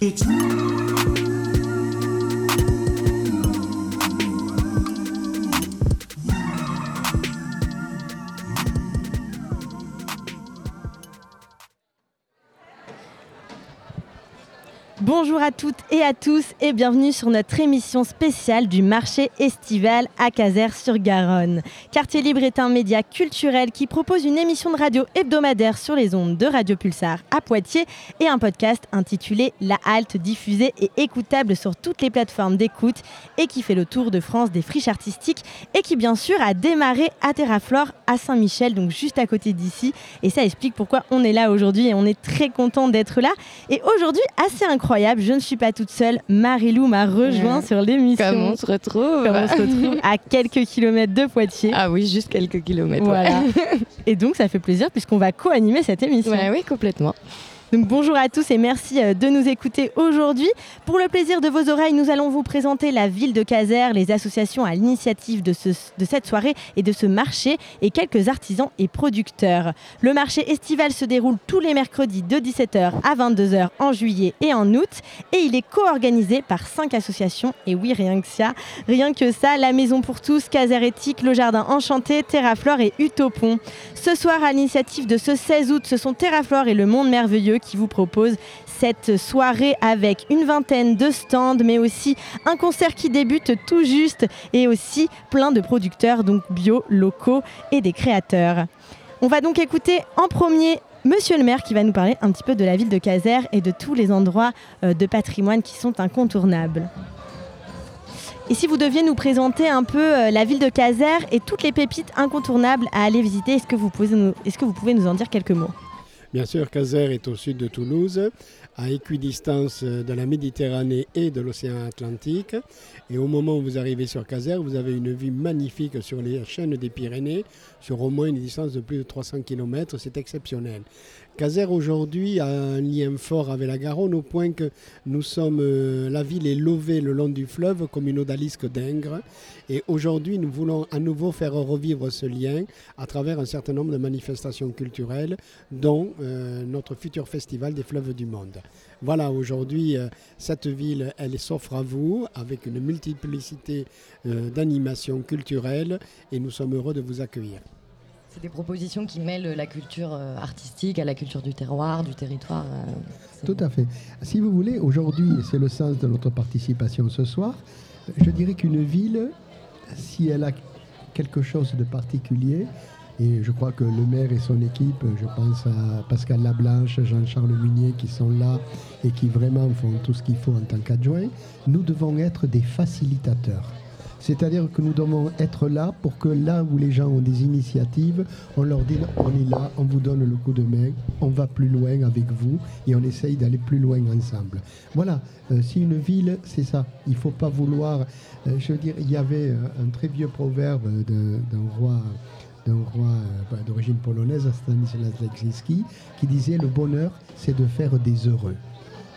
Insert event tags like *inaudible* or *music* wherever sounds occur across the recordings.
It's Bonjour à toutes et à tous et bienvenue sur notre émission spéciale du marché estival à Caser-sur-Garonne. Quartier Libre est un média culturel qui propose une émission de radio hebdomadaire sur les ondes de Radio Pulsar à Poitiers et un podcast intitulé La Halte diffusé et écoutable sur toutes les plateformes d'écoute et qui fait le tour de France des friches artistiques et qui bien sûr a démarré à Terraflore à Saint-Michel, donc juste à côté d'ici. Et ça explique pourquoi on est là aujourd'hui et on est très content d'être là. Et aujourd'hui, assez incroyable je ne suis pas toute seule. Marilou m'a rejoint sur l'émission. Comment on se retrouve Comment on se retrouve à quelques kilomètres de Poitiers. Ah oui, juste quelques kilomètres. Voilà. Et donc, ça fait plaisir puisqu'on va co-animer cette émission. oui, complètement bonjour à tous et merci euh, de nous écouter aujourd'hui. Pour le plaisir de vos oreilles, nous allons vous présenter la ville de Caser, les associations à l'initiative de, de cette soirée et de ce marché et quelques artisans et producteurs. Le marché estival se déroule tous les mercredis de 17h à 22h en juillet et en août et il est co-organisé par cinq associations et oui rien que ça, rien que ça, la Maison pour tous, Caser Éthique, le Jardin Enchanté, Terraflore et Utopon. Ce soir à l'initiative de ce 16 août, ce sont Terraflore et le Monde Merveilleux qui vous propose cette soirée avec une vingtaine de stands, mais aussi un concert qui débute tout juste et aussi plein de producteurs, donc bio, locaux et des créateurs. On va donc écouter en premier Monsieur le maire qui va nous parler un petit peu de la ville de Caser et de tous les endroits euh, de patrimoine qui sont incontournables. Et si vous deviez nous présenter un peu euh, la ville de Caser et toutes les pépites incontournables à aller visiter, est-ce que, est-ce que vous pouvez nous en dire quelques mots? Bien sûr, Caser est au sud de Toulouse, à équidistance de la Méditerranée et de l'océan Atlantique. Et au moment où vous arrivez sur Caser, vous avez une vue magnifique sur les chaînes des Pyrénées, sur au moins une distance de plus de 300 km. C'est exceptionnel. Caser aujourd'hui a un lien fort avec la Garonne au point que nous sommes, euh, la ville est levée le long du fleuve comme une odalisque d'Ingres. Et aujourd'hui, nous voulons à nouveau faire revivre ce lien à travers un certain nombre de manifestations culturelles, dont euh, notre futur festival des fleuves du monde. Voilà, aujourd'hui, euh, cette ville, elle s'offre à vous avec une multiplicité d'animations culturelles et nous sommes heureux de vous accueillir. C'est des propositions qui mêlent la culture euh, artistique à la culture du terroir, du territoire. Euh, Tout à fait. Si vous voulez, aujourd'hui, c'est le sens de notre participation ce soir, je dirais qu'une ville, si elle a quelque chose de particulier, et je crois que le maire et son équipe, je pense à Pascal Lablanche, Jean-Charles Munier qui sont là et qui vraiment font tout ce qu'il faut en tant qu'adjoint, nous devons être des facilitateurs. C'est-à-dire que nous devons être là pour que là où les gens ont des initiatives, on leur dit on est là, on vous donne le coup de main, on va plus loin avec vous et on essaye d'aller plus loin ensemble. Voilà, euh, si une ville, c'est ça. Il ne faut pas vouloir. Euh, je veux dire, il y avait euh, un très vieux proverbe d'un roi bah, d'origine polonaise, Stanislas Leczinski, qui disait le bonheur, c'est de faire des heureux.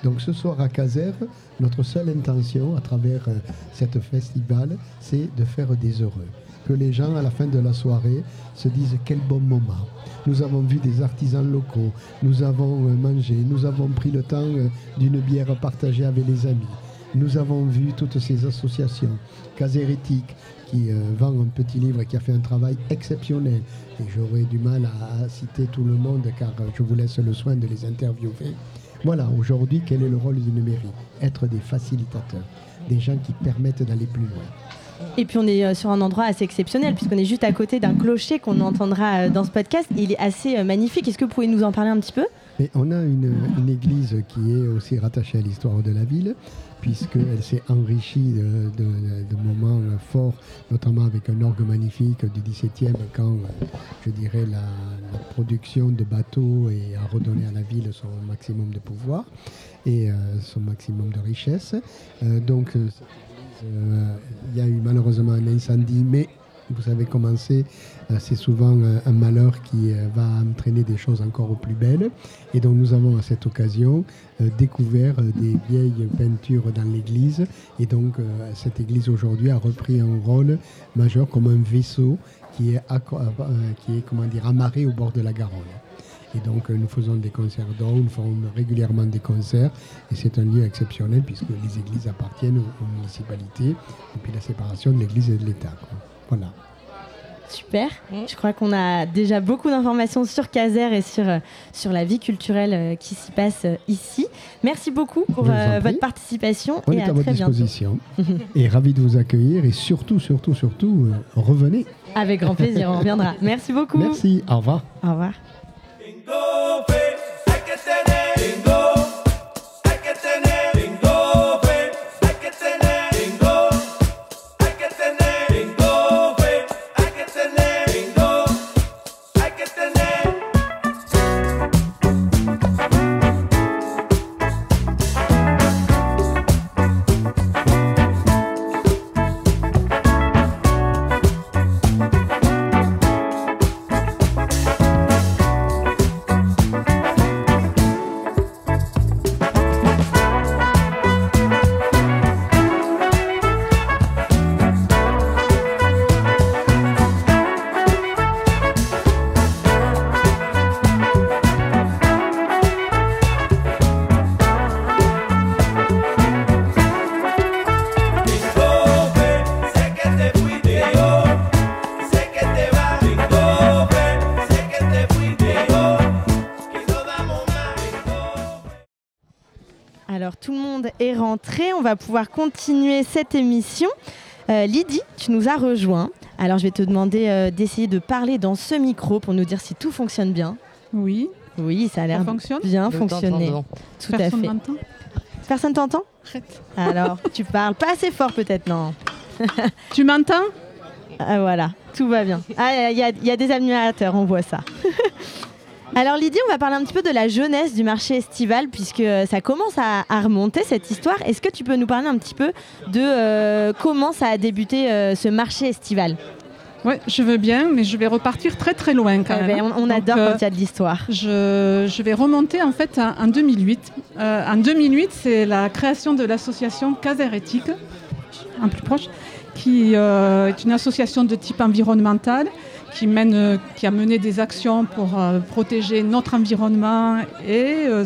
Donc ce soir à Caser, notre seule intention à travers euh, cette festival, c'est de faire des heureux. Que les gens, à la fin de la soirée, se disent quel bon moment. Nous avons vu des artisans locaux, nous avons euh, mangé, nous avons pris le temps euh, d'une bière partagée avec les amis. Nous avons vu toutes ces associations, Casérétique, qui vend un petit livre et qui a fait un travail exceptionnel. Et j'aurais du mal à, citer tout le monde car je vous laisse le soin de les interviewer. Voilà, aujourd'hui, quel est le rôle d'une mairie Être des facilitateurs, des gens qui permettent d'aller plus loin. Et puis on est euh, sur un endroit assez exceptionnel puisqu'on est juste à côté d'un clocher qu'on entendra euh, dans ce podcast. Il est assez euh, magnifique. Est-ce que vous pouvez nous en parler un petit peu? On a une, une, église qui est aussi rattachée à l'histoire de la ville puisqu'elle s'est enrichie de, moments forts, notamment avec un orgue magnifique du XVIIe, quand, je dirais, la, production de bateaux et a redonné à la ville son maximum de pouvoir et euh, son maximum de richesse. Euh, donc, euh, il y a eu malheureusement un incendie, mais vous savez comment c'est, c'est souvent un malheur qui va entraîner des choses encore plus belles. Et donc nous avons à cette occasion euh, découvert euh, des vieilles peintures dans l'église. Et donc euh, cette église aujourd'hui a repris un rôle majeur comme un vaisseau qui est, qui est comment dire, amarré au bord de la Garonne. Et donc, nous faisons des concerts d'or, nous faisons régulièrement des concerts. Et c'est un lieu exceptionnel puisque les églises appartiennent aux, municipalités depuis la séparation de l'église et de l'État. Voilà. Super. Je crois qu'on a déjà beaucoup d'informations sur Caser et sur, euh, sur la vie culturelle euh, qui s'y passe euh, ici. Merci beaucoup pour votre participation. On est à, votre disposition. *laughs* et ravi de vous accueillir et surtout, surtout, surtout, revenez. Avec grand plaisir, on reviendra. Merci beaucoup. Merci. Au revoir. Au revoir. On va pouvoir continuer cette émission. Euh, Lydie, tu nous as rejoint. Alors je vais te demander euh, d'essayer de parler dans ce micro pour nous dire si tout fonctionne bien. Oui. Oui, ça a l'air bien fonctionner. Tout à fait. Personne t'entend Alors, tu parles pas assez fort peut-être, non *laughs* Tu m'entends? Ah, Voilà, tout va bien. Ah, il y, y, a des animateurs, on voit ça. *laughs* Alors Lydie, on va parler un petit peu de la jeunesse du marché estival puisque ça commence à, remonter cette histoire. Est-ce que tu peux nous parler un petit peu de euh, comment ça a débuté euh, ce marché estival? Oui, je veux bien, mais je vais repartir très très loin quand eh même. Ben, on, adore quand il y a de l'histoire. Euh, je, vais remonter en fait en 2008. en 2008, c'est la création de l'association Caser Éthique, un plus proche, qui est une association de type environnemental qui, mène, qui a mené des actions pour euh, protéger notre environnement et euh,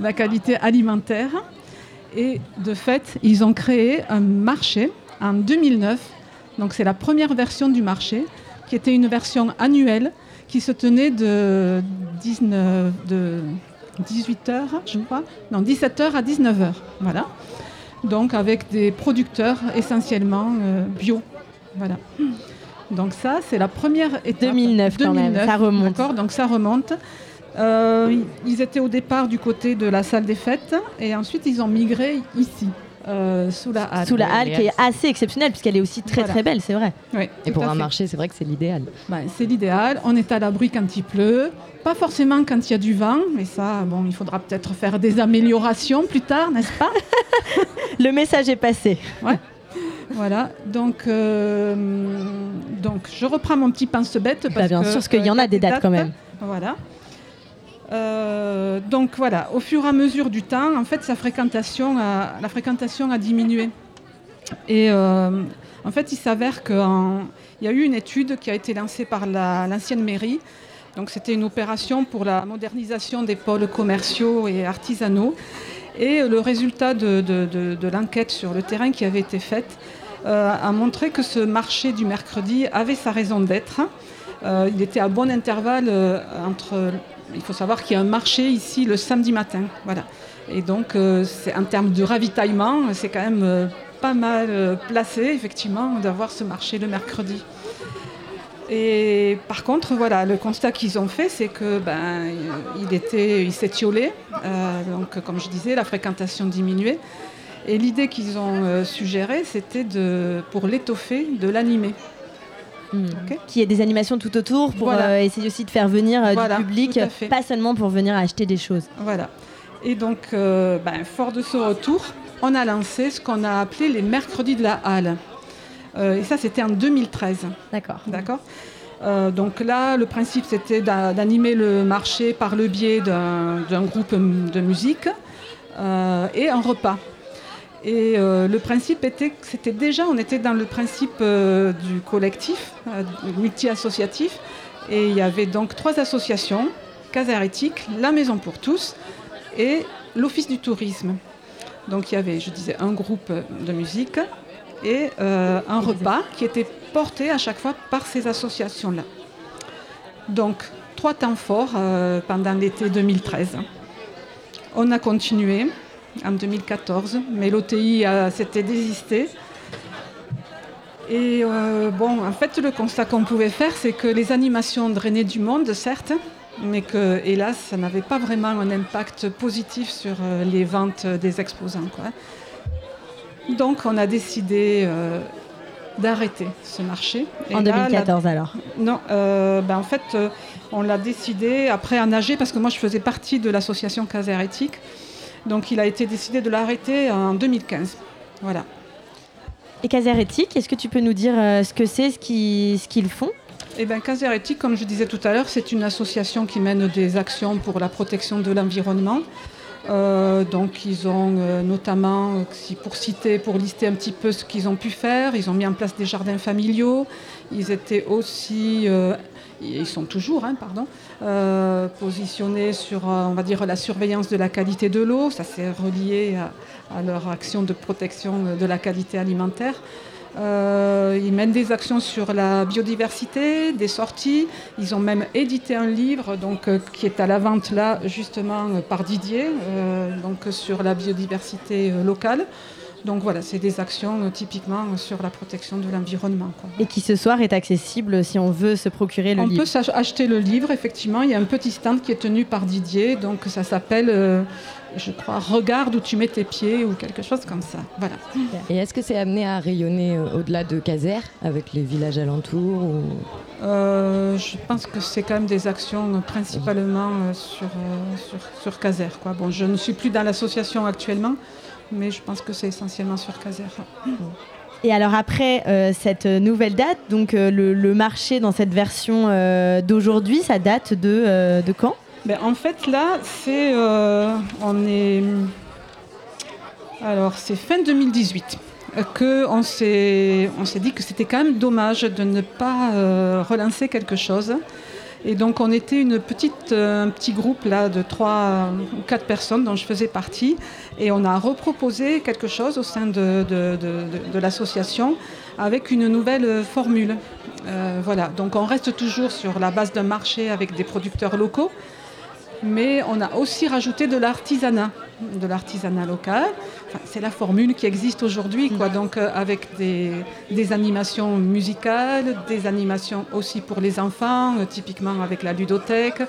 la qualité alimentaire. Et de fait, ils ont créé un marché en 2009. Donc c'est la première version du marché, qui était une version annuelle qui se tenait de, 19, de 18h, je crois, non, 17h à 19h. Voilà. Donc avec des producteurs essentiellement euh, bio. Voilà. Donc ça, c'est la première étape. 2009, quand même, ça remonte. donc ça remonte. Euh, ils étaient au départ du côté de la salle des fêtes et ensuite ils ont migré ici. Euh, sous la halle. Sous la halle qui est assez exceptionnelle puisqu'elle est aussi très très belle, c'est vrai. Oui, et pour un marché, c'est vrai que c'est l'idéal. Ben, c'est l'idéal. On est à l'abri quand il pleut, pas forcément quand il y a du vent, mais ça, bon, il faudra peut-être faire des améliorations plus tard, n'est-ce pas? *laughs* Le message est passé. Ouais. Voilà, donc, euh, donc je reprends mon petit pince-bête. Bah, parce bien sûr, parce qu'il y en a des dates, quand même. Voilà. Euh, donc voilà, au fur et à mesure du temps, en fait, sa fréquentation la fréquentation a diminué. Et euh, en fait, il s'avère qu'il y a eu une étude qui a été lancée par l'ancienne mairie. Donc c'était une opération pour la modernisation des pôles commerciaux et artisanaux. Et le résultat de, l'enquête sur le terrain qui avait été faite euh, a montré que ce marché du mercredi avait sa raison d'être. Euh, il était à bon intervalle euh, entre. Il faut savoir qu'il y a un marché ici le samedi matin. Voilà. Et donc, en termes de ravitaillement, c'est quand même pas mal placé, effectivement, d'avoir ce marché le mercredi. Et par contre, voilà, le constat qu'ils ont fait, c'est que ben, il était, il s'étiolait. Euh, donc, comme je disais, la fréquentation diminuait. Et l'idée qu'ils ont euh, suggérée, c'était de, pour l'étoffer, de l'animer. Hmm. Qui est des animations tout autour pour euh, essayer aussi de faire venir du public, pas seulement pour venir acheter des choses. Voilà. Et donc, ben, fort de ce retour, on a lancé ce qu'on a appelé les mercredis de la halle. Euh, et ça, c'était en 2013. D'accord. D'accord. Euh, donc là, le principe, c'était d'animer le marché par le biais d'un groupe de musique euh, et un repas. Et le principe était que c'était déjà, on était dans le principe du collectif, multi-associatif, et il y avait donc trois associations, Casa la Maison pour tous et l'Office du tourisme. Donc il y avait, je disais, un groupe de musique et euh, un repas qui était porté à chaque fois par ces associations-là. Donc trois temps forts euh, pendant l'été 2013. On a continué en 2014, mais l'OTI s'était désisté. Et euh, bon, en fait, le constat qu'on pouvait faire, c'est que les animations drainaient du monde, certes, mais que, hélas, ça n'avait pas vraiment un impact positif sur euh, les ventes des exposants. Quoi. Donc, on a décidé euh, d'arrêter ce marché. en 2014, alors? Non, ben, en fait, on l'a décidé après à nager, parce que moi, je faisais partie de l'association Caser Éthique. Donc, il a été décidé de l'arrêter en 2015. Voilà. Et Caser Éthique, est-ce que tu peux nous dire euh, ce que c'est, ce qu'ils ce font? Eh bien, Caser Éthique, comme je disais tout à l'heure, c'est une association qui mène des actions pour la protection de l'environnement. Euh, donc ils ont euh, notamment, pour citer, pour lister un petit peu ce qu'ils ont pu faire, ils ont mis en place des jardins familiaux, ils étaient aussi, ils sont toujours, hein, pardon, positionnés sur, on va dire, la surveillance de la qualité de l'eau, ça s'est relié à, leur action de protection de la qualité alimentaire. Euh, ils mènent des actions sur la biodiversité, des sorties. Ils ont même édité un livre donc, euh, qui est à la vente là, justement, euh, par Didier, donc, sur la biodiversité locale. Donc voilà, c'est des actions typiquement sur la protection de l'environnement. Et qui ce soir est accessible si on veut se procurer le livre On peut acheter le livre, effectivement. Il y a un petit stand qui est tenu par Didier, donc ça s'appelle je crois, regarde où tu mets tes pieds ou quelque chose comme ça. Voilà. Et est-ce que c'est amené à rayonner euh, au-delà de Caser avec les villages alentours ou... Euh, je pense que c'est quand même des actions principalement euh, sur, sur, sur Caser. Quoi. Bon, je ne suis plus dans l'association actuellement, mais je pense que c'est essentiellement sur Caser. Et alors après cette nouvelle date, donc le, marché dans cette version d'aujourd'hui, ça date de, de quand? Ben, en fait, là, c'est. Euh, on est. Alors, c'est fin 2018 qu'on s'est, on s'est dit que c'était quand même dommage de ne pas euh, relancer quelque chose. Et donc on était euh, un petit groupe là, de trois ou quatre personnes dont je faisais partie. Et on a reproposé quelque chose au sein de, de, l'association avec une nouvelle formule. voilà, donc on reste toujours sur la base d'un marché avec des producteurs locaux mais on a aussi rajouté de l'artisanat, de l'artisanat local. c'est la formule qui existe aujourd'hui, quoi. Donc euh, avec des, animations musicales, des animations aussi pour les enfants, euh, typiquement avec la ludothèque.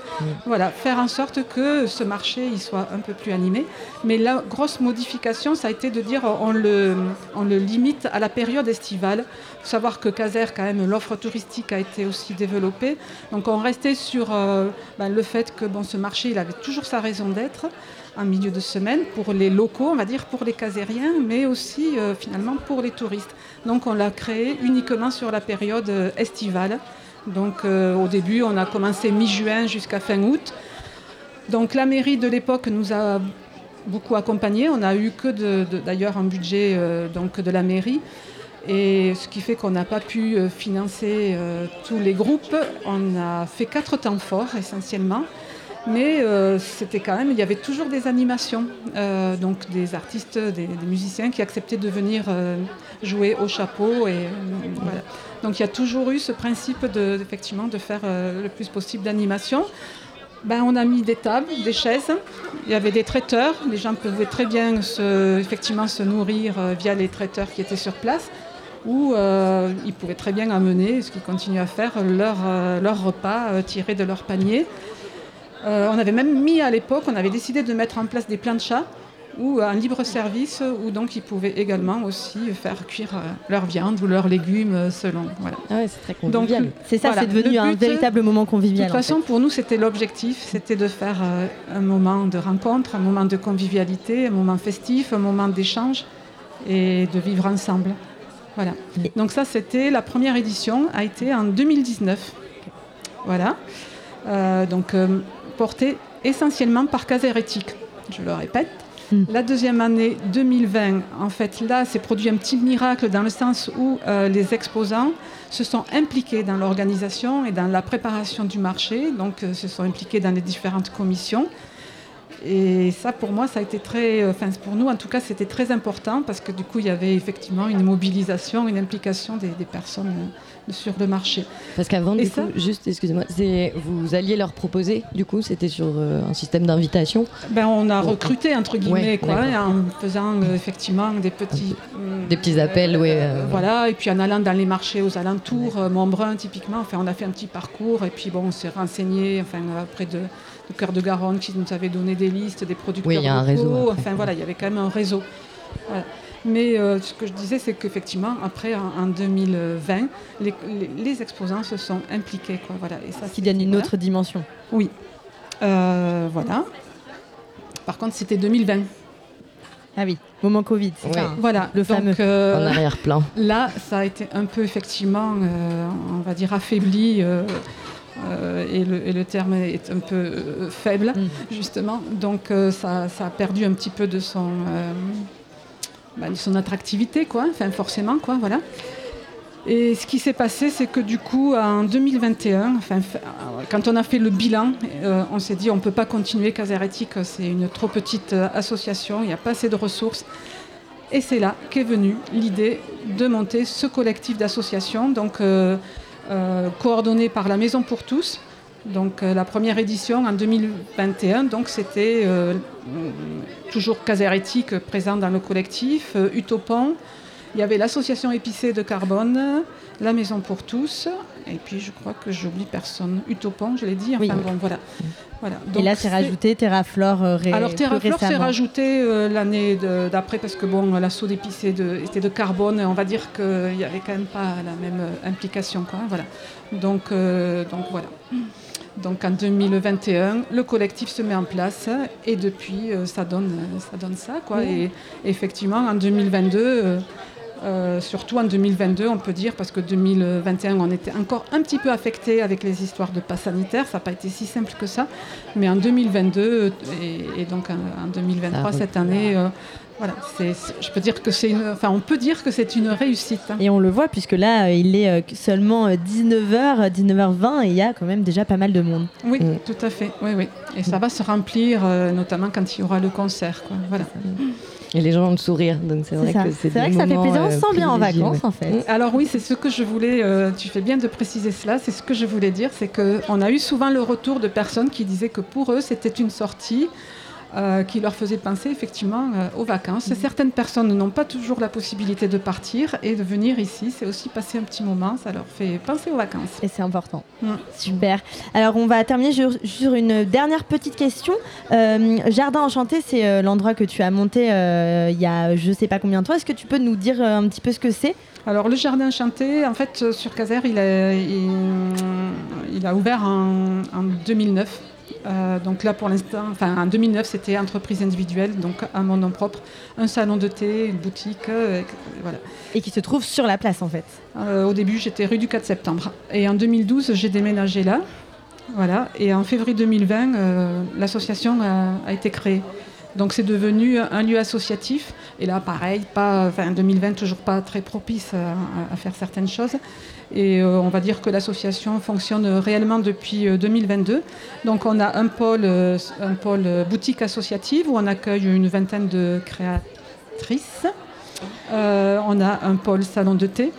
Voilà, faire en sorte que ce marché il soit un peu plus animé. Mais la grosse modification, ça a été de dire on le, on le limite à la période estivale. Savoir que Caser, quand même, l'offre touristique a été aussi développée. Donc on restait sur euh, ben, le fait que bon, ce marché, il avait toujours sa raison d'être un milieu de semaine pour les locaux, on va dire pour les casériens, mais aussi euh, finalement pour les touristes. Donc on l'a créé uniquement sur la période euh, estivale. Donc au début, on a commencé mi-juin jusqu'à fin août. Donc la mairie de l'époque nous a beaucoup accompagnés. On n'a eu que d'ailleurs un budget donc de la mairie. Et ce qui fait qu'on n'a pas pu financer tous les groupes. On a fait quatre temps forts essentiellement. Mais euh, c'était quand même, il y avait toujours des animations, euh, donc des artistes, des, musiciens qui acceptaient de venir euh, jouer au chapeau. Et, Donc il y a toujours eu ce principe de, effectivement, de faire le plus possible d'animation. Ben, on a mis des tables, des chaises, il y avait des traiteurs, les gens pouvaient très bien effectivement, se nourrir via les traiteurs qui étaient sur place ou ils pouvaient très bien amener, ce qu'ils continuent à faire, leur, leur repas tiré de leur panier. Euh, on avait même mis à l'époque, on avait décidé de mettre en place des planchas ou un libre service où donc ils pouvaient également aussi faire cuire euh, leur viande ou leurs légumes euh, selon. Voilà. Ah ouais, c'est très convivial. c'est ça, c'est devenu un véritable moment convivial. De toute façon, pour nous, c'était l'objectif, c'était de faire un moment de rencontre, un moment de convivialité, un moment festif, un moment d'échange et de vivre ensemble. Voilà. Donc ça, c'était la première édition, a été en 2019. Voilà. donc porté essentiellement par Caser Éthique, je le répète. Mm. La deuxième année, 2020, en fait, là, s'est produit un petit miracle dans le sens où euh, les exposants se sont impliqués dans l'organisation et dans la préparation du marché, donc euh, se sont impliqués dans les différentes commissions. Et ça, pour moi, ça a été très, euh, enfin pour nous en tout cas, c'était très important parce que du coup, il y avait effectivement une mobilisation, une implication des, personnes euh, sur le marché. Parce qu'avant, du coup, juste, excusez-moi, vous alliez leur proposer, du coup, c'était sur euh, un système d'invitation? Ben, On a recruté, entre guillemets, quoi, en faisant effectivement des petits... des petits appels, oui. Voilà, et puis en allant dans les marchés aux alentours, Montbrun typiquement, enfin, on a fait un petit parcours et puis bon, on s'est renseigné, enfin, près de le Cœur de Garonne qui nous avait donné des listes des producteurs oui, y a un réseau, Enfin voilà, il y avait quand même un réseau. Mais euh, ce que je disais, c'est qu'effectivement, après, en, 2020, les, exposants se sont impliqués. Quoi, voilà. Et ça, qui donne une autre dimension. Oui. Euh, voilà. Par contre, c'était 2020. Ah oui, moment Covid, voilà, le fameux. Euh, en arrière-plan. Là, ça a été un peu, effectivement, on va dire, affaibli euh, et, le, terme est un peu euh, faible, mm. justement. Donc euh, ça, a perdu un petit peu de son, bah, son attractivité, quoi. Enfin, forcément, quoi, voilà. Et ce qui s'est passé, c'est que du coup, en 2021, enfin, quand on a fait le bilan, on s'est dit on ne peut pas continuer. Caserétique, c'est une trop petite association, il n'y a pas assez de ressources. Et c'est là qu'est venue l'idée de monter ce collectif d'associations. Donc, coordonné par la Maison pour tous. Donc euh, la première édition en 2021, donc c'était euh, toujours Caser Éthique présent dans le collectif, Utopon, il y avait l'association épicée de carbone, la Maison pour tous, et puis je crois que j'oublie personne. Utopon, je l'ai dit. Enfin bon, voilà. voilà. et là, c'est rajouté Terraflore euh, Alors Terraflore, c'est rajouté euh, l'année d'après parce que bon, l'assaut d'épicé était de carbone. On va dire qu'il n'y avait quand même pas la même euh, implication, quoi. Voilà. Donc, donc voilà. Donc en 2021, le collectif se met en place et depuis, ça, donne, ça donne ça. Quoi. Et effectivement, en 2022, euh, surtout en 2022, on peut dire, parce que 2021, on était encore un petit peu affecté avec les histoires de pas sanitaire. Ça n'a pas été si simple que ça. Mais en 2022 et, donc en, 2023, cette année, euh, voilà, je peux dire que c'est une, enfin, on peut dire que c'est une réussite. Hein. Et on le voit puisque là, euh, il est seulement 19h, 19h20 et il y a quand même déjà pas mal de monde. Oui, mm. tout à fait. Oui, oui. Et ça va se remplir, notamment quand il y aura le concert. Quoi. Voilà. Et les gens vont le sourire, donc c'est vrai, que c'est vrai que ça fait plaisir. On se sent bien en vacances, en fait. Alors oui, c'est ce que je voulais. Euh, tu fais bien de préciser cela. C'est ce que je voulais dire, c'est que on a eu souvent le retour de personnes qui disaient que pour eux, c'était une sortie euh, qui leur faisait penser effectivement euh, aux vacances. Mhm. Certaines personnes n'ont pas toujours la possibilité de partir et de venir ici. C'est aussi passer un petit moment, ça leur fait penser aux vacances. Et c'est important. Mm. Super. Alors on va terminer sur, une dernière petite question. Euh, Jardin Enchanté, c'est l'endroit que tu as monté il y a je ne sais pas combien de temps. Est-ce que tu peux nous dire un petit peu ce que c'est? Alors le jardin enchanté, en fait, sur Caser, il a, il, a ouvert en, en 2009. Euh, donc là, pour l'instant, enfin, en 2009, c'était entreprise individuelle, donc à mon nom propre, un salon de thé, une boutique, euh, voilà. Et qui se trouve sur la place, en fait. Euh, au début, j'étais rue du 4 septembre. Et en 2012, j'ai déménagé là, voilà. Et en février 2020, l'association a, été créée. Donc c'est devenu un lieu associatif. Et là, pareil, pas, enfin, 2020, toujours pas très propice à faire certaines choses. Et euh, on va dire que l'association fonctionne réellement depuis 2022. Euh, Donc on a un pôle, euh, un pôle boutique associative où on accueille une vingtaine de créatrices. on a un pôle salon de thé.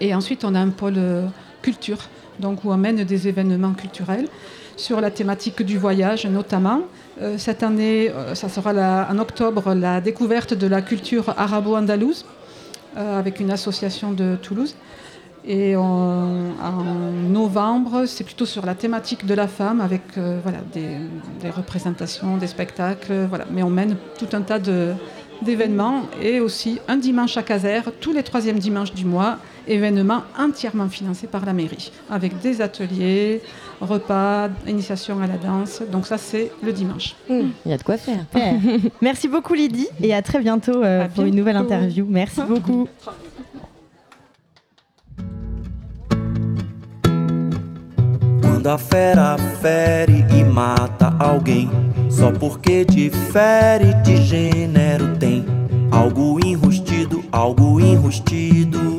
Et ensuite on a un pôle culture, donc où on mène des événements culturels sur la thématique du voyage notamment. cette année, ça sera en octobre la découverte de la culture arabo-andalouse avec une association de Toulouse. Et en, novembre, c'est plutôt sur la thématique de la femme avec euh, voilà, des, représentations, des spectacles. Voilà. Mais on mène tout un tas d'événements et aussi un dimanche à Caser, tous les troisièmes dimanches du mois, événement entièrement financé par la mairie, avec des ateliers, repas, initiation à la danse. Donc ça, c'est le dimanche. Mmh. Il y a de quoi faire. *laughs* Merci beaucoup Lydie et à très bientôt euh, pour une nouvelle interview. Merci beaucoup. *laughs* Quando a fera fere e mata alguém, só porque difere de gênero tem algo enrustido, algo enrustido.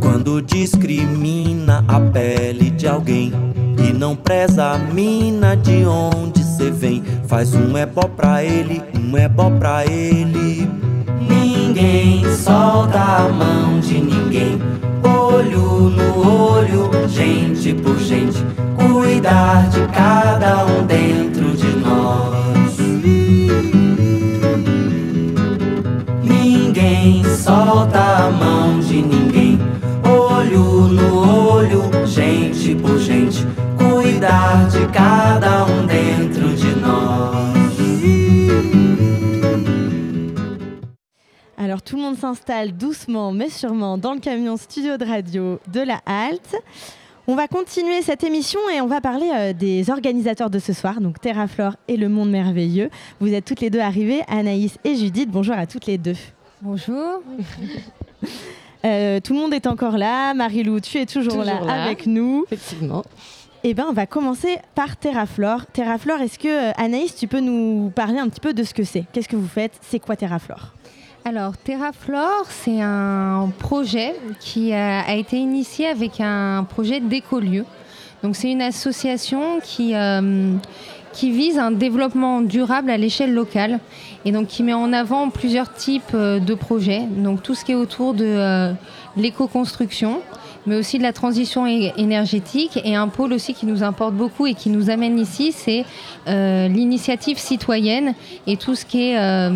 Quando discrimina a pele de alguém e não preza a mina de onde cê vem, faz um ebó pra ele, um ebó pra ele. Ninguém solta a mão de ninguém olho no olho, gente por gente, cuidar de cada s'installe doucement mais sûrement dans le camion studio de radio de la halte. On va continuer cette émission et on va parler euh, des organisateurs de ce soir, donc Terraflore et le Monde Merveilleux. Vous êtes toutes les deux arrivées, Anaïs et Judith. Bonjour à toutes les deux. Bonjour. *laughs* Euh, tout le monde est encore là. Marie-Lou, tu es toujours, Toujours là, là. avec nous. Effectivement. Eh bien, on va commencer par Terraflore. Terraflore, est-ce que, euh, Anaïs, tu peux nous parler un petit peu de ce que c'est? Qu'est-ce que vous faites? C'est quoi Terraflore? Alors, Terraflore, c'est un projet qui a, a été initié avec un projet d'écolieu. Donc, c'est une association qui, euh, qui vise un développement durable à l'échelle locale et donc qui met en avant plusieurs types euh, de projets. Donc, tout ce qui est autour de euh, l'éco-construction, mais aussi de la transition énergétique et un pôle aussi qui nous importe beaucoup et qui nous amène ici, c'est euh, l'initiative citoyenne et tout ce qui est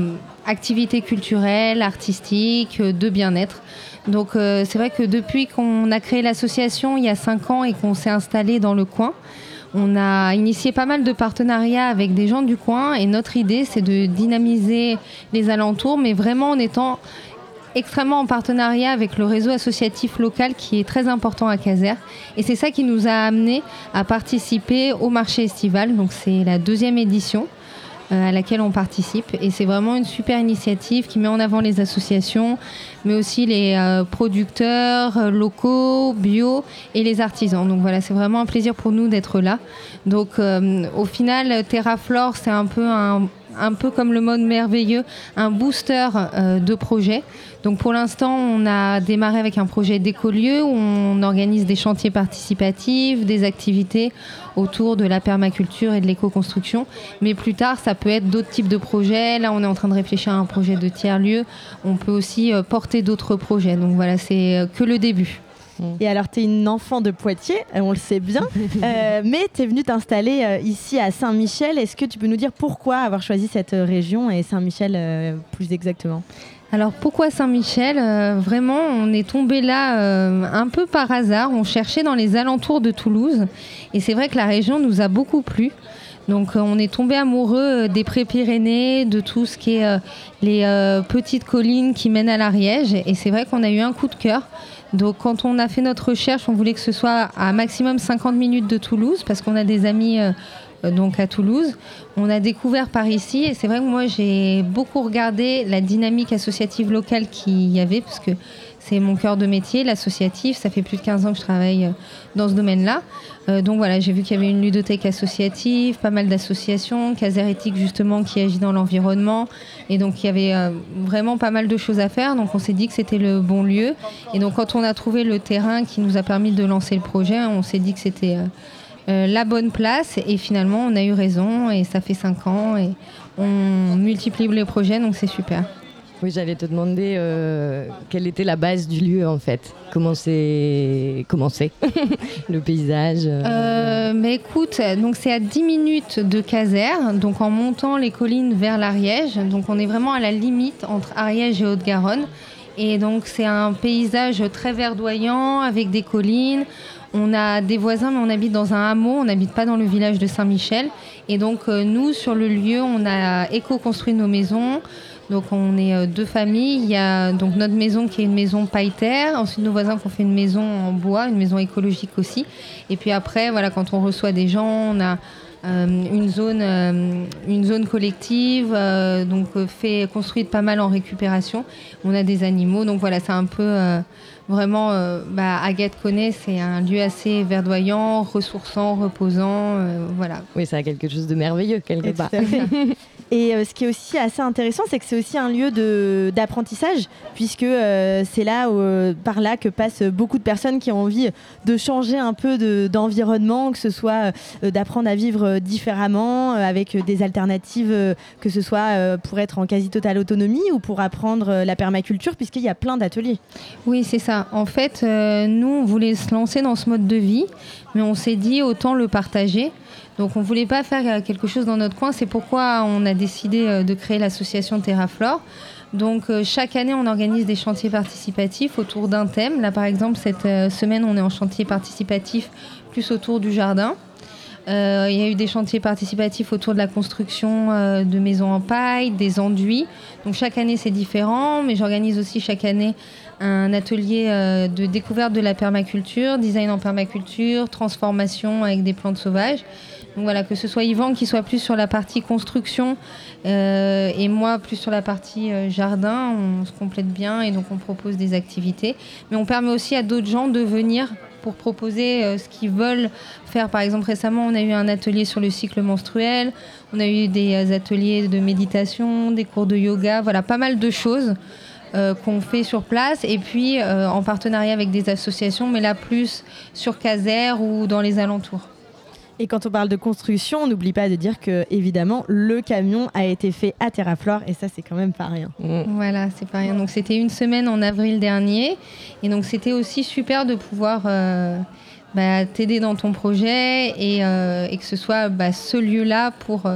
euh, activité culturelle, artistique, euh, de bien-être. Donc euh, c'est vrai que depuis qu'on a créé l'association il y a cinq ans et qu'on s'est installé dans le coin, on a initié pas mal de partenariats avec des gens du coin et notre idée c'est de dynamiser les alentours, mais vraiment en étant extrêmement en partenariat avec le réseau associatif local qui est très important à Caser. Et c'est ça qui nous a amené à participer au marché estival. Donc c'est la deuxième édition à laquelle on participe. Et c'est vraiment une super initiative qui met en avant les associations, mais aussi les euh, producteurs euh, locaux, bio et les artisans. Donc voilà, c'est vraiment un plaisir pour nous d'être là. Donc euh, au final, Terraflore, c'est un peu un un peu comme le mode merveilleux, un booster euh, de projets. Donc pour l'instant, on a démarré avec un projet d'écolieu où on organise des chantiers participatifs, des activités autour de la permaculture et de l'éco-construction. Mais plus tard, ça peut être d'autres types de projets. Là, on est en train de réfléchir à un projet de tiers-lieu. On peut aussi euh, porter d'autres projets. Donc voilà, c'est euh, que le début. Et alors, tu es une enfant de Poitiers, euh, on le sait bien, *laughs* euh, mais tu es venue t'installer euh, ici à Saint-Michel. Est-ce que tu peux nous dire pourquoi avoir choisi cette région et Saint-Michel euh, plus exactement? Alors pourquoi Saint-Michel? Euh, Vraiment, on est tombé là euh, un peu par hasard. On cherchait dans les alentours de Toulouse. Et c'est vrai que la région nous a beaucoup plu. Donc euh, on est tombé amoureux des Pré-Pyrénées, de tout ce qui est les petites collines qui mènent à l'Ariège. Et c'est vrai qu'on a eu un coup de cœur. Donc quand on a fait notre recherche, on voulait que ce soit à maximum 50 minutes de Toulouse parce qu'on a des amis euh, donc à Toulouse. On a découvert par ici et c'est vrai que moi j'ai beaucoup regardé la dynamique associative locale qu'il y avait parce que c'est mon cœur de métier, l'associatif. Ça fait plus de 15 ans que je travaille euh, dans ce domaine-là. Euh, donc voilà, j'ai vu qu'il y avait une ludothèque associative, pas mal d'associations, Caser Éthique justement qui agit dans l'environnement. Et donc il y avait euh, vraiment pas mal de choses à faire. Donc on s'est dit que c'était le bon lieu. Et donc quand on a trouvé le terrain qui nous a permis de lancer le projet, on s'est dit que c'était euh, euh, la bonne place. Et finalement on a eu raison et ça fait 5 ans et on multiplie les projets donc c'est super. Oui, j'allais te demander euh, quelle était la base du lieu en fait? Comment c'est *laughs* le paysage. euh, Euh, mais écoute, donc c'est à 10 minutes de Caser, donc en montant les collines vers l'Ariège. Donc on est vraiment à la limite entre Ariège et Haute-Garonne. Et donc c'est un paysage très verdoyant avec des collines. On a des voisins, mais on habite dans un hameau, on n'habite pas dans le village de Saint-Michel. Et donc euh, nous, sur le lieu, on a éco-construit nos maisons. Donc on est euh, deux familles. Il y a donc notre maison qui est une maison paille-terre. Ensuite nos voisins qui ont fait une maison en bois, une maison écologique aussi. Et puis après, voilà, quand on reçoit des gens, on a euh, une zone, une zone collective, donc fait construite pas mal en récupération. On a des animaux, donc voilà, c'est un peu vraiment, euh, bah, Agathe connaît, c'est un lieu assez verdoyant, ressourçant, reposant. euh, voilà. Oui, ça a quelque chose de merveilleux quelque part. *laughs* Et euh, ce qui est aussi assez intéressant, c'est que c'est aussi un lieu de- d'apprentissage, puisque euh, c'est là, où, par là, que passent beaucoup de personnes qui ont envie de changer un peu de- d'environnement, que ce soit euh, d'apprendre à vivre différemment, euh, avec des alternatives, euh, que ce soit euh, pour être en quasi-totale autonomie ou pour apprendre euh, la permaculture, puisqu'il y a plein d'ateliers. Oui, c'est ça. En fait, euh, nous, on voulait se lancer dans ce mode de vie, mais on s'est dit autant le partager. Donc, on voulait pas faire euh, quelque chose dans notre coin. C'est pourquoi on a décidé euh, de créer l'association Terraflore. Donc, chaque année, on organise des chantiers participatifs autour d'un thème. Là, par exemple, cette semaine, on est en chantier participatif plus autour du jardin. Il y a eu des chantiers participatifs autour de la construction de maisons en paille, des enduits. Donc chaque année c'est différent, mais j'organise aussi chaque année un atelier euh, de découverte de la permaculture, design en permaculture, transformation avec des plantes sauvages. Donc voilà, que ce soit Yvan qui soit plus sur la partie construction euh, et moi plus sur la partie euh, jardin, on se complète bien et donc on propose des activités. Mais on permet aussi à d'autres gens de venir pour proposer ce qu'ils veulent faire. Par exemple, récemment, on a eu un atelier sur le cycle menstruel, on a eu des ateliers de méditation, des cours de yoga, voilà, pas mal de choses euh, qu'on fait sur place et puis euh, en partenariat avec des associations, mais là plus sur Caser ou dans les alentours. Et quand on parle de construction, on n'oublie pas de dire que, évidemment, le camion a été fait à Terraflore, et ça, c'est quand même pas rien. Mm. Voilà, c'est pas rien. Donc c'était une semaine en avril dernier. Et donc c'était aussi super de pouvoir euh, bah, t'aider dans ton projet et, euh, et que ce soit bah, ce lieu-là pour,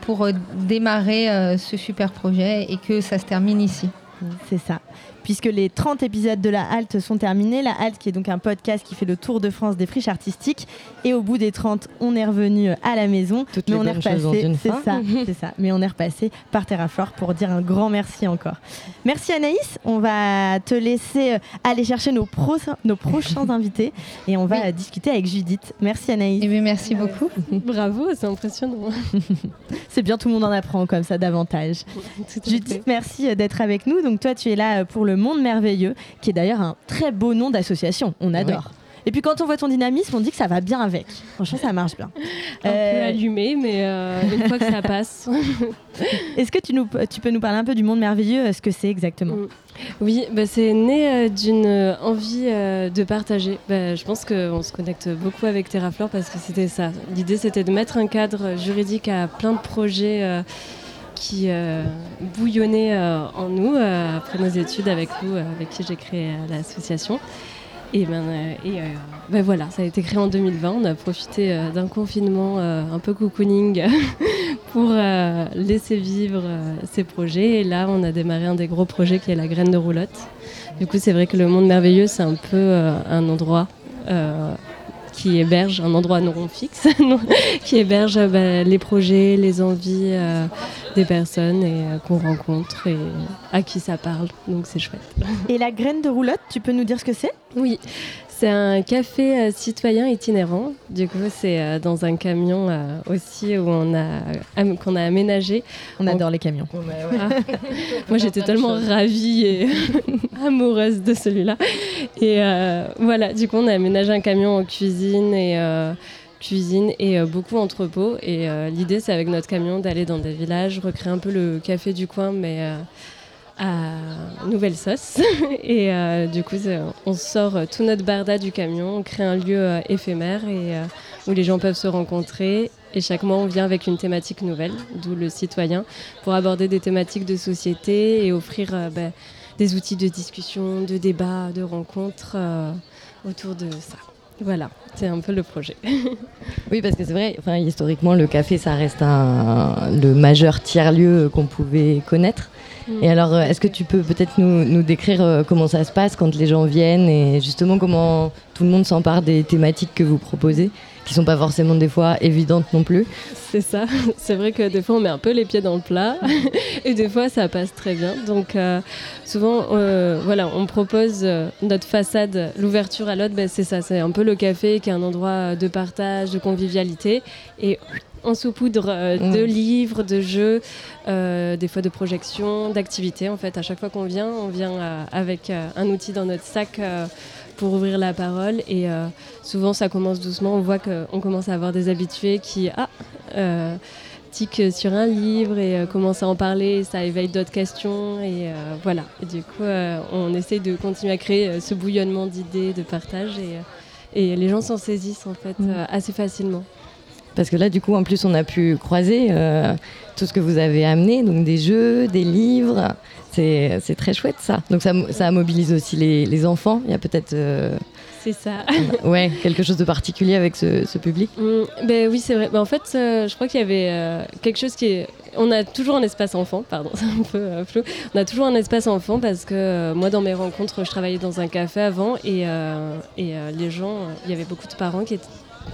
pour démarrer euh, ce super projet et que ça se termine ici. C'est ça. Puisque les 30 épisodes de La Halte sont terminés, La Halte qui est donc un podcast qui fait le tour de France des friches artistiques. Et au bout des 30, on est revenu à la maison. Toutes mais les on est repassé, c'est ça, c'est ça. Mais on est repassé par Terraflore pour dire un grand merci encore. Merci Anaïs. On va te laisser euh, aller chercher nos, prochains *laughs* invités et on va Oui. discuter avec Judith. Merci Anaïs. Et bien merci beaucoup. *laughs* Bravo, c'est impressionnant. *laughs* C'est bien, tout le monde en apprend comme ça davantage. Judith, merci euh, d'être avec nous. Donc toi, tu es là euh, pour le Monde Merveilleux, qui est d'ailleurs un très beau nom d'association. On adore. Et puis quand on voit ton dynamisme, on dit que ça va bien avec. Franchement, ça marche bien. Un Euh, peu allumé, mais euh, une fois que ça passe. *laughs* Est-ce que tu, nous, tu peux nous parler un peu du Monde Merveilleux, euh, ce que c'est exactement? Mm. Oui, bah, c'est né euh, d'une envie de partager. Bah, je pense qu'on se connecte beaucoup avec Terraflore parce que c'était ça. L'idée, c'était de mettre un cadre juridique à plein de projets qui euh, bouillonnaient euh, en nous euh, après nos études avec vous, euh, avec qui j'ai créé l'association. Et, ben, et ben voilà, ça a été créé en 2020. On a profité d'un confinement un peu cocooning *laughs* pour laisser vivre ces projets. Et là, on a démarré un des gros projets qui est la graine de roulotte. Du coup, c'est vrai que le monde merveilleux, c'est un peu un endroit qui héberge, un endroit non fixe, *laughs* qui héberge euh, bah, les projets, les envies euh, des personnes et euh, qu'on rencontre et à qui ça parle. Donc, c'est chouette. Et la graine de roulotte, tu peux nous dire ce que c'est? Oui, c'est un café euh, citoyen itinérant. Du coup, c'est euh, dans un camion euh, aussi où on a qu'on a aménagé. On adore les camions. Ah. *laughs* Moi, j'étais tellement ravie et *laughs* amoureuse de celui-là. Et euh, voilà, du coup, on a aménagé un camion en cuisine et euh, cuisine et euh, beaucoup entrepôt. Et euh, l'idée, c'est avec notre camion d'aller dans des villages, recréer un peu le café du coin, mais euh, à nouvelle sauce. *laughs* et euh, du coup, on sort tout notre barda du camion, on crée un lieu euh, éphémère euh, où les gens peuvent se rencontrer. Et chaque mois, on vient avec une thématique nouvelle, d'où le citoyen, pour aborder des thématiques de société et offrir bah, des outils de discussion, de débat, de rencontres euh, autour de ça. Voilà, c'est un peu le projet. *laughs* Oui, parce que c'est vrai, historiquement, le café, ça reste le majeur tiers-lieu qu'on pouvait connaître. Et alors, euh, est-ce que tu peux peut-être nous, décrire euh, comment ça se passe quand les gens viennent et justement comment tout le monde s'empare des thématiques que vous proposez qui sont pas forcément des fois évidentes non plus? C'est ça. *laughs* C'est vrai que des fois on met un peu les pieds dans le plat *laughs* et des fois ça passe très bien. Donc euh, souvent, voilà, on propose notre façade, l'ouverture à l'autre, ben, c'est ça, c'est un peu le café qui est un endroit de partage, de convivialité et on saupoudre Mm. de livres, de jeux, euh, des fois de projections, d'activités. En fait, à chaque fois qu'on vient, on vient euh, avec euh, un outil dans notre sac euh, pour ouvrir la parole. Et euh, souvent, ça commence doucement. On voit qu'on commence à avoir des habitués qui ah, euh, tiquent sur un livre et euh, commencent à en parler. Ça éveille d'autres questions. Et euh, voilà. Et du coup, euh, on essaye de continuer à créer euh, ce bouillonnement d'idées, de partage. Et, euh, et les gens s'en saisissent en fait Mm. euh, assez facilement. Parce que là, du coup, en plus, on a pu croiser euh, tout ce que vous avez amené, donc des jeux, des livres. C'est très chouette ça. Donc ça, ça mobilise aussi les, les enfants. Il y a peut-être euh, C'est ça. *laughs* ouais, quelque chose de particulier avec ce, ce public. Mm, ben oui, c'est vrai. Ben en fait, euh, je crois qu'il y avait quelque chose qui est. On a toujours un espace enfant, pardon, *laughs* c'est un peu euh, flou. On a toujours un espace enfant parce que euh, moi, dans mes rencontres, je travaillais dans un café avant et, euh, et les gens, il y avait beaucoup de parents qui étaient